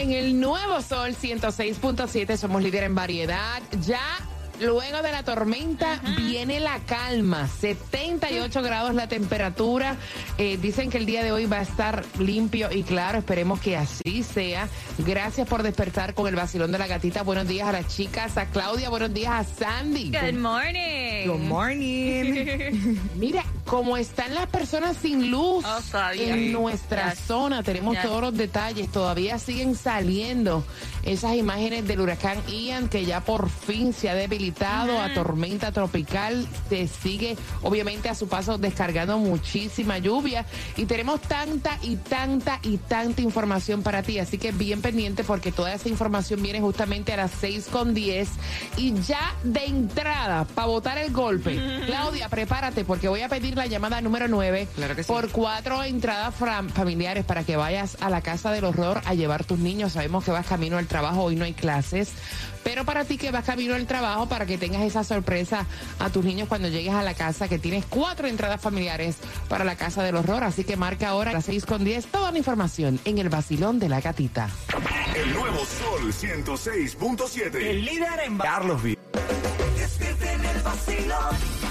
En el nuevo Sol 106.7 somos líder en variedad. Ya luego de la tormenta viene la calma. 78 grados la temperatura. Eh, dicen que el día de hoy va a estar limpio y claro. Esperemos que así sea. Gracias por despertar con el vacilón de la gatita. Buenos días a las chicas, a Claudia. Buenos días a Sandy. Good morning. Good morning. Mira, como están las personas sin luz Oh, en nuestra Yes. zona, tenemos Yes. todos los detalles. Todavía siguen saliendo esas imágenes del huracán Ian que ya por fin se ha debilitado a tormenta tropical. Se sigue, obviamente, a su paso descargando muchísima lluvia. Y tenemos tanta y tanta y tanta información para ti. Así que bien pendiente porque toda esa información viene justamente a las 6 con 10. Y ya de entrada, para botar el golpe, Claudia, prepárate porque voy a pedir la llamada número 9 Claro que sí. por cuatro entradas familiares para que vayas a la casa del horror a llevar tus niños. Sabemos que vas camino al trabajo, hoy no hay clases. Pero para ti que vas camino al trabajo, para que tengas esa sorpresa a tus niños cuando llegues a la casa, que tienes cuatro entradas familiares para la casa del horror. Así que marca ahora a las 6 con 10 toda la información en el vacilón de la gatita. El nuevo Sol 106.7. El líder en Carlos V. Despierta en el vacilón.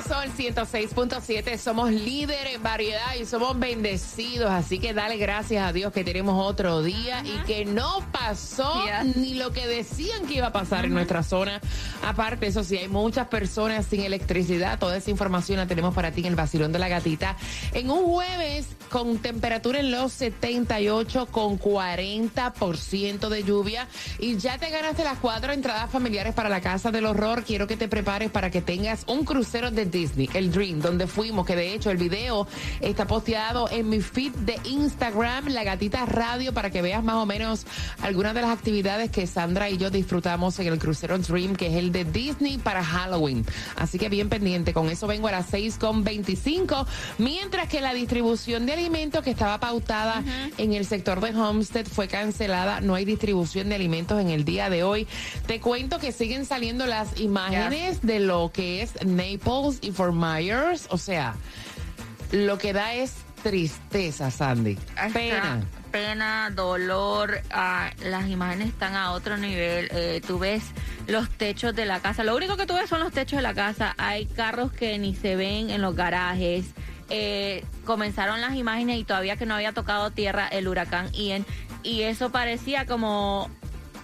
Nuevo Sol 106.7 somos líder en variedad y somos bendecidos, así que dale gracias a Dios que tenemos otro día y que no pasó Yes. ni lo que decían que iba a pasar en nuestra zona. Aparte, eso sí, hay muchas personas sin electricidad, toda esa información la tenemos para ti en el vacilón de la gatita. En un jueves con temperatura en los 78 con 40% de lluvia y ya te ganaste las cuatro entradas familiares para la casa del horror. Quiero que te prepares para que tengas un crucero de Disney, el Dream, donde fuimos, que de hecho el video está posteado en mi feed de Instagram, La Gatita Radio, para que veas más o menos algunas de las actividades que Sandra y yo disfrutamos en el crucero Dream, que es el de Disney para Halloween. Así que bien pendiente, con eso vengo a las 6 con 25, mientras que la distribución de alimentos que estaba pautada en el sector de Homestead fue cancelada, no hay distribución de alimentos en el día de hoy. Te cuento que siguen saliendo las imágenes de lo que es Naples y Fort Myers, o sea, lo que da es tristeza, Sandy. Pena. Pena, dolor, ah, las imágenes están a otro nivel. eh, tú ves los techos de la casa. Lo único que tú ves son los techos de la casa. Hay carros que ni se ven en los garajes. Eh, comenzaron las imágenes y todavía que no había tocado tierra el huracán Ian. Y eso parecía como,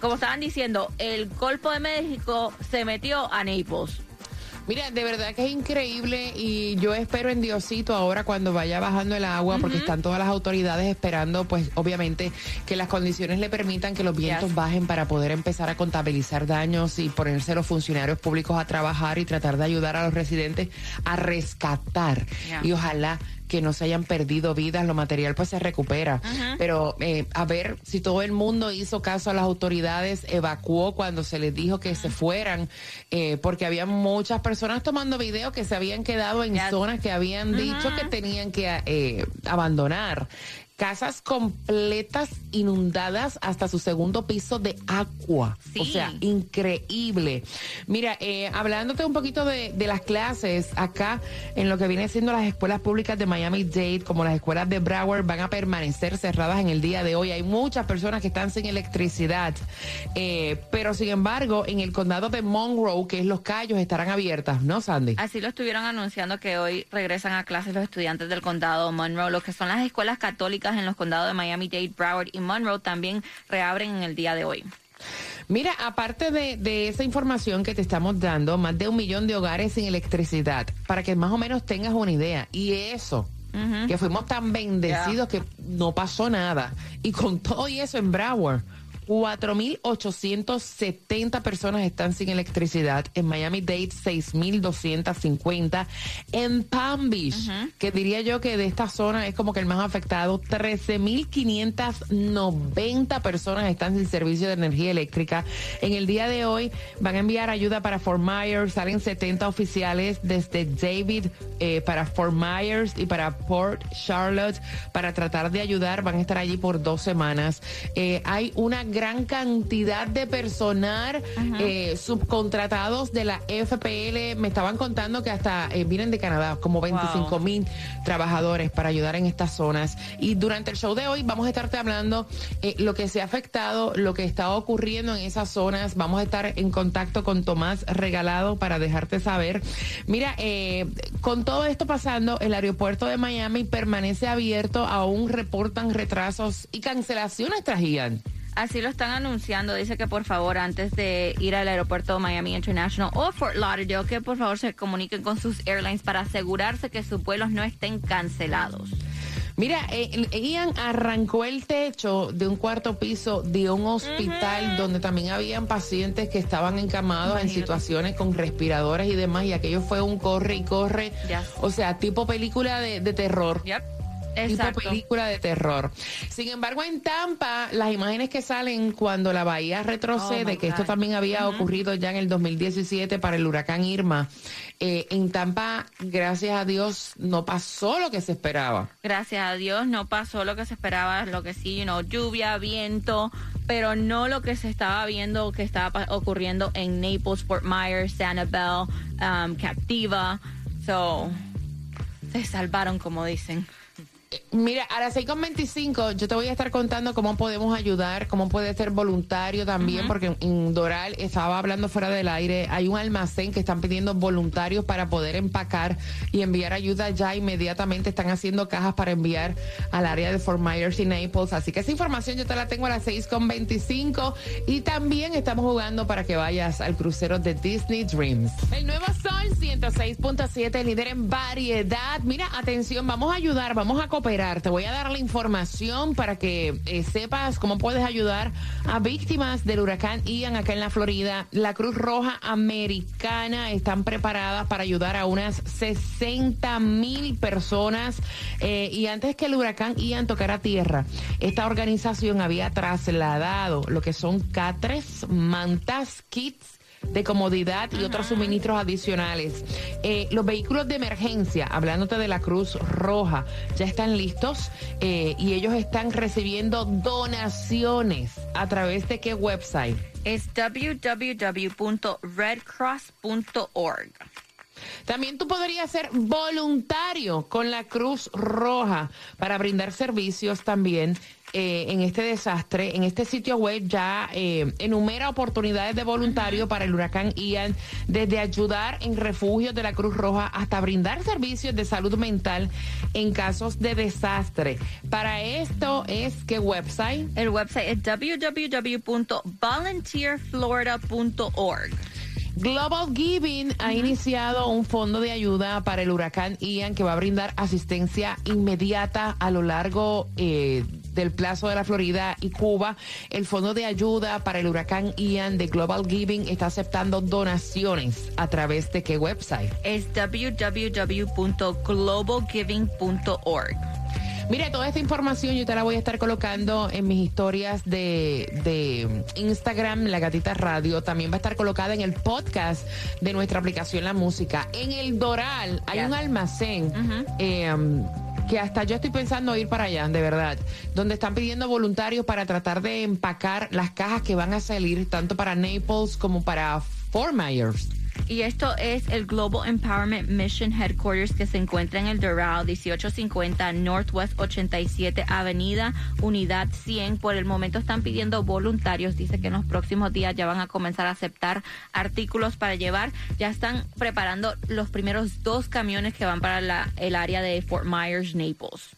como estaban diciendo, el Golfo de México se metió a Naples. Mira, de verdad que es increíble y yo espero en Diosito ahora cuando vaya bajando el agua, porque están todas las autoridades esperando, pues obviamente que las condiciones le permitan que los vientos Yes. bajen para poder empezar a contabilizar daños y ponerse los funcionarios públicos a trabajar y tratar de ayudar a los residentes a rescatar. Yeah. Y ojalá que no se hayan perdido vidas, lo material pues se recupera. Pero eh, a ver si todo el mundo hizo caso a las autoridades, evacuó cuando se les dijo que se fueran, eh, porque había muchas personas tomando video que se habían quedado en Ya. zonas que habían dicho que tenían que eh, abandonar. Casas completas inundadas hasta su segundo piso de agua. Sí. O sea, increíble. Mira, eh, hablándote un poquito de, de las clases, acá en lo que viene siendo las escuelas públicas de Miami-Dade, como las escuelas de Broward, van a permanecer cerradas en el día de hoy. Hay muchas personas que están sin electricidad, eh, pero sin embargo, en el condado de Monroe, que es Los Cayos, estarán abiertas, ¿no, Sandy? Así lo estuvieron anunciando que hoy regresan a clases los estudiantes del condado Monroe. Lo que son las escuelas católicas en los condados de Miami-Dade, Broward y Monroe también reabren en el día de hoy. Mira, aparte de, de esa información que te estamos dando, más de un millón de hogares sin electricidad, para que más o menos tengas una idea. Y eso, que fuimos tan bendecidos que no pasó nada. Y con todo y eso en Broward. 4.870 personas están sin electricidad. En Miami-Dade, 6.250. En Palm Beach, que diría yo que de esta zona es como que el más afectado, 13.590 personas están sin servicio de energía eléctrica. En el día de hoy van a enviar ayuda para Fort Myers. Salen 70 oficiales desde David eh, para Fort Myers y para Port Charlotte para tratar de ayudar. Van a estar allí por dos semanas. Eh, hay una gran cantidad de personal eh, subcontratados de la FPL. Me estaban contando que hasta eh, vienen de Canadá, como 25 mil trabajadores para ayudar en estas zonas. Y durante el show de hoy vamos a estarte hablando eh, lo que se ha afectado, lo que está ocurriendo en esas zonas. Vamos a estar en contacto con Tomás Regalado para dejarte saber. Mira, eh, con todo esto pasando, el aeropuerto de Miami permanece abierto. Aún reportan retrasos y cancelaciones tras Ian. Así lo están anunciando. Dice que por favor, antes de ir al aeropuerto Miami International o Fort Lauderdale, que por favor se comuniquen con sus airlines para asegurarse que sus vuelos no estén cancelados. Mira, eh, Ian arrancó el techo de un cuarto piso de un hospital donde también habían pacientes que estaban encamados en situaciones con respiradores y demás, y aquello fue un corre y corre, o sea, tipo película de, de terror. Yep. Tipo Exacto. película de terror. Sin embargo, en Tampa, las imágenes que salen cuando la bahía retrocede, Oh, que esto también había ocurrido ya en el 2017 para el huracán Irma, eh, en Tampa, gracias a Dios, no pasó lo que se esperaba. Gracias a Dios no pasó lo que se esperaba, lo que sí, you know, lluvia, viento, pero no lo que se estaba viendo que estaba ocurriendo en Naples, Fort Myers, Sanibel, um, Captiva. So, se salvaron, como dicen. Mira, a las 6.25 yo te voy a estar contando cómo podemos ayudar, cómo puede ser voluntario también, porque en Doral estaba hablando fuera del aire, hay un almacén que están pidiendo voluntarios para poder empacar y enviar ayuda ya inmediatamente, están haciendo cajas para enviar al área de Fort Myers y Naples, así que esa información yo te la tengo a las 6.25 y también estamos jugando para que vayas al crucero de Disney Dreams. El nuevo Sol 106.7, líder en variedad. Mira, atención, vamos a ayudar, vamos a cooperar. Te voy a dar la información para que eh, sepas cómo puedes ayudar a víctimas del huracán Ian acá en la Florida. La Cruz Roja Americana están preparadas para ayudar a unas 60 mil personas. Eh, y antes que el huracán Ian tocara tierra, esta organización había trasladado lo que son catres, mantas, kits de comodidad y otros suministros adicionales. Eh, los vehículos de emergencia, hablándote de la Cruz Roja, ya están listos eh, y ellos están recibiendo donaciones a través de qué website. Es www.redcross.org. También tú podrías ser voluntario con la Cruz Roja para brindar servicios también eh, en este desastre. En este sitio web ya eh, enumera oportunidades de voluntario para el huracán Ian, desde ayudar en refugios de la Cruz Roja hasta brindar servicios de salud mental en casos de desastre. Para esto es qué website. El website es www.volunteerflorida.org. Global Giving ha iniciado un fondo de ayuda para el huracán Ian que va a brindar asistencia inmediata a lo largo eh, del plazo de la Florida y Cuba. El fondo de ayuda para el huracán Ian de Global Giving está aceptando donaciones a través de qué website. Es www.globalgiving.org. Mira, toda esta información yo te la voy a estar colocando en mis historias de, de Instagram, La Gatita Radio. También va a estar colocada en el podcast de nuestra aplicación La Música. En el Doral hay un almacén. eh, que hasta yo estoy pensando ir para allá, de verdad, donde están pidiendo voluntarios para tratar de empacar las cajas que van a salir tanto para Naples como para Fort Myers. Y esto es el Global Empowerment Mission Headquarters que se encuentra en el Doral 1850 Northwest 87 Avenida Unidad 100. Por el momento están pidiendo voluntarios. Dice que en los próximos días ya van a comenzar a aceptar artículos para llevar. Ya están preparando los primeros dos camiones que van para la, el área de Fort Myers, Naples.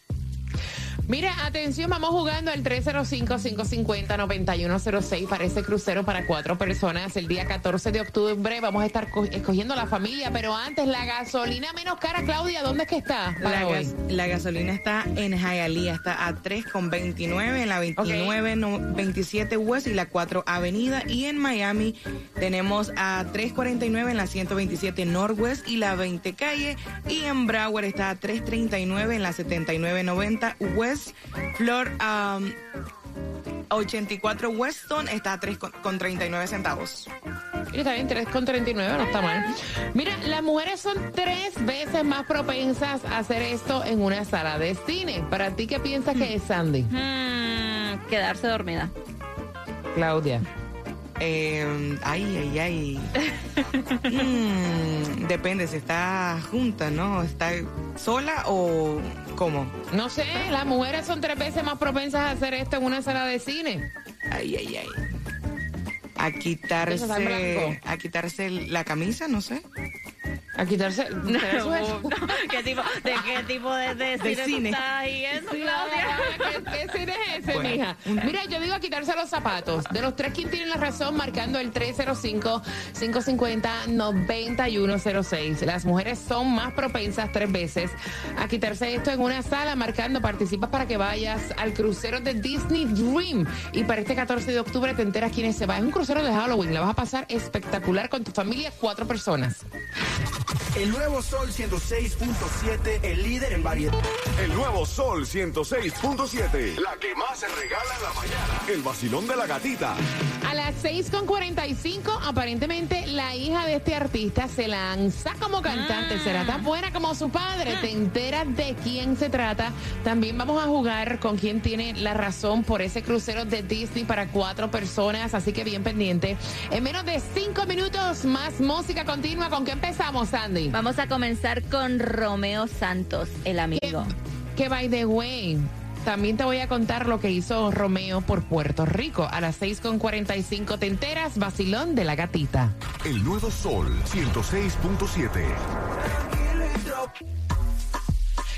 Mira, atención, vamos jugando el 305-550-9106 para ese crucero para cuatro personas el día 14 de octubre. Vamos a estar co- escogiendo la familia, pero antes la gasolina menos cara, Claudia, ¿dónde es que está? para La, hoy? gas- la gasolina está en Hialeah, está a 3,29 en la 29, no- 27 West y la 4 Avenida. Y en Miami tenemos a 3,49 en la 127 Northwest y la 20 Calle. Y en Broward está a 3,39 en la 7990 West. Flor um, 84 Weston está a 3,39 centavos. Mira, Está bien, 3,39, no está mal. Mira, las mujeres son tres veces más propensas a hacer esto en una sala de cine. ¿Para ti qué piensas que es, Sandy? Hmm, quedarse dormida. Claudia. Eh, ay, ay, ay. Mm, depende si está junta, ¿no? ¿Está sola o cómo? No sé, las mujeres son tres veces más propensas a hacer esto en una sala de cine. Ay, ay, ay. A quitarse, a quitarse la camisa, no sé. A quitarse. ¿Qué tipo, ¿De qué tipo de, de, De cine, cine. estás eso, Sí? ¿Qué, qué cine es ese, Bueno, mija? Mira, yo digo a quitarse los zapatos. De los tres, ¿quién tiene la razón? Marcando el 305-550-9106. Las mujeres son más propensas tres veces a quitarse esto en una sala, marcando, participas para que vayas al crucero de Disney Dream. Y para este 14 de octubre te enteras quiénes se va. Es un crucero de Halloween. La vas a pasar espectacular con tu familia, cuatro personas. El nuevo Sol 106.7, el líder en variedad. El nuevo Sol 106.7, la que más se regala en la mañana. El vacilón de la gatita. A las 6.45, aparentemente la hija de este artista se lanza como cantante. Será tan buena como su padre. Te enteras de quién se trata. También vamos a jugar con quién tiene la razón por ese crucero de Disney para cuatro personas. Así que bien pendiente. En menos de cinco minutos más música continua. ¿Con qué empezamos, Sandy? Vamos a comenzar con Romeo Santos, el amigo. que by the way. También te voy a contar lo que hizo Romeo por Puerto Rico. A las 6.45 te enteras, vacilón de la gatita. El nuevo Sol 106.7.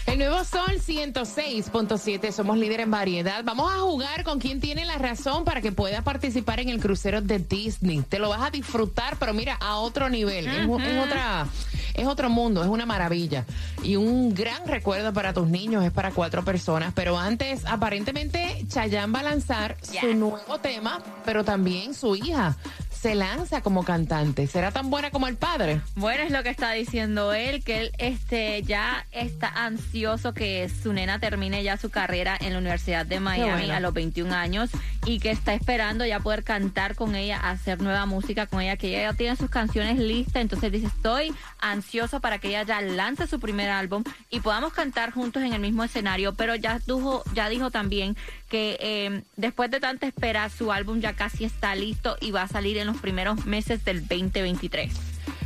El nuevo Sol 106.7, somos líder en variedad. Vamos a jugar con quien tiene la razón para que puedas participar en el crucero de Disney. Te lo vas a disfrutar, pero mira, a otro nivel. u- es otra, es otro mundo, es una maravilla. Y un gran recuerdo para tus niños, es para cuatro personas. Pero antes, aparentemente, Chayanne va a lanzar su nuevo tema, pero también su hija se lanza como cantante. ¿Será tan buena como el padre? Bueno, es lo que está diciendo él, que él este, ya está ansioso que su nena termine ya su carrera en la Universidad de Miami bueno. a los 21 años y que está esperando ya poder cantar con ella, hacer nueva música con ella, que ella ya tiene sus canciones listas, entonces dice, estoy ansioso para que ella ya lance su primer álbum y podamos cantar juntos en el mismo escenario, pero ya dijo, ya dijo también que eh, después de tanta espera su álbum ya casi está listo y va a salir en los primeros meses del 2023.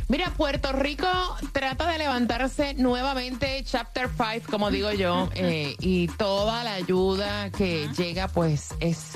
Mira, Puerto Rico trata de levantarse nuevamente, Chapter 5, como digo yo, eh, y toda la ayuda que llega, pues es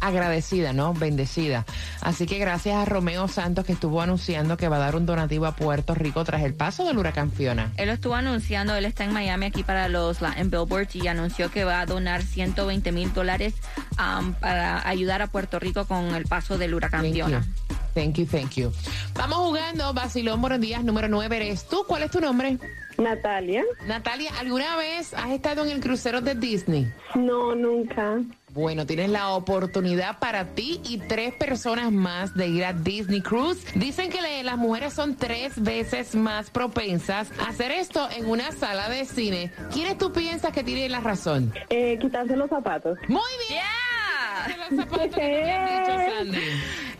agradecida, ¿no? Bendecida. Así que gracias a Romeo Santos que estuvo anunciando que va a dar un donativo a Puerto Rico tras el paso del huracán Fiona. Él lo estuvo anunciando, él está en Miami aquí para los Latin Billboards y anunció que va a donar 120 mil dólares um, para ayudar a Puerto Rico con el paso del huracán Thank you. Fiona. Thank you, thank you. Vamos jugando, Basilón, buenos días, número 9 eres tú. ¿Cuál es tu nombre? Natalia. Natalia, ¿alguna vez has estado en el crucero de Disney? No, nunca. Bueno, tienes la oportunidad para ti y tres personas más de ir a Disney Cruise. Dicen que le- las mujeres son tres veces más propensas a hacer esto en una sala de cine. ¿Quiénes tú piensas que tienen la razón? Eh, quitarse los zapatos. Muy bien. Yeah. Los zapatos que te habían dicho, Sandy.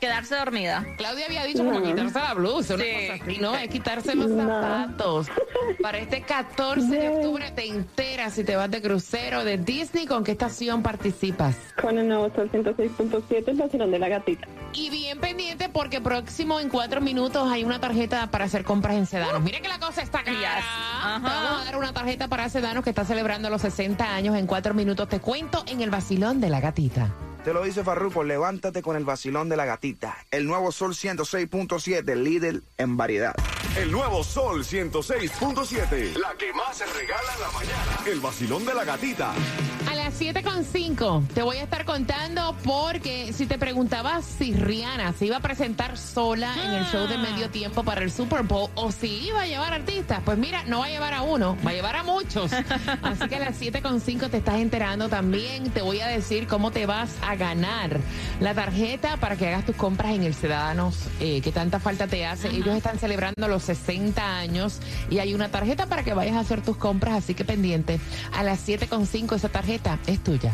Quedarse dormida. Claudia había dicho como quitarse la blusa, una Sí. cosa así, ¿no? Es quitarse los zapatos. Para este 14 de octubre te enteras si te vas de crucero de Disney, ¿con qué estación participas? Con el nuevo Sol 106.7, el vacilón de la gatita. Y bien pendiente porque próximo en cuatro minutos hay una tarjeta para hacer compras en Sedanos. Mira que la cosa está cara. Yes. Ajá. Te vamos a dar una tarjeta para Sedanos que está celebrando los 60 años en cuatro minutos. Te cuento en el vacilón de la gatita. Te lo dice Farruko, levántate con el vacilón de la gatita. El nuevo Sol 106.7, líder en variedad. El nuevo Sol 106.7. La que más se regala en la mañana. El vacilón de la gatita. A las 7.5 te voy a estar contando porque si te preguntabas si Rihanna se iba a presentar sola en el show de medio tiempo para el Super Bowl o si iba a llevar artistas, pues mira, no va a llevar a uno, va a llevar a muchos. Así que a las 7.5 te estás enterando también. Te voy a decir cómo te vas a ganar la tarjeta para que hagas tus compras en el Ciudadanos, eh, que tanta falta te hace. Ellos están celebrando los 60 años y hay una tarjeta para que vayas a hacer tus compras, así que pendiente. A las 7.5 esa tarjeta es tuya.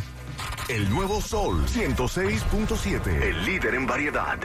El nuevo Sol 106.7. El líder en variedad.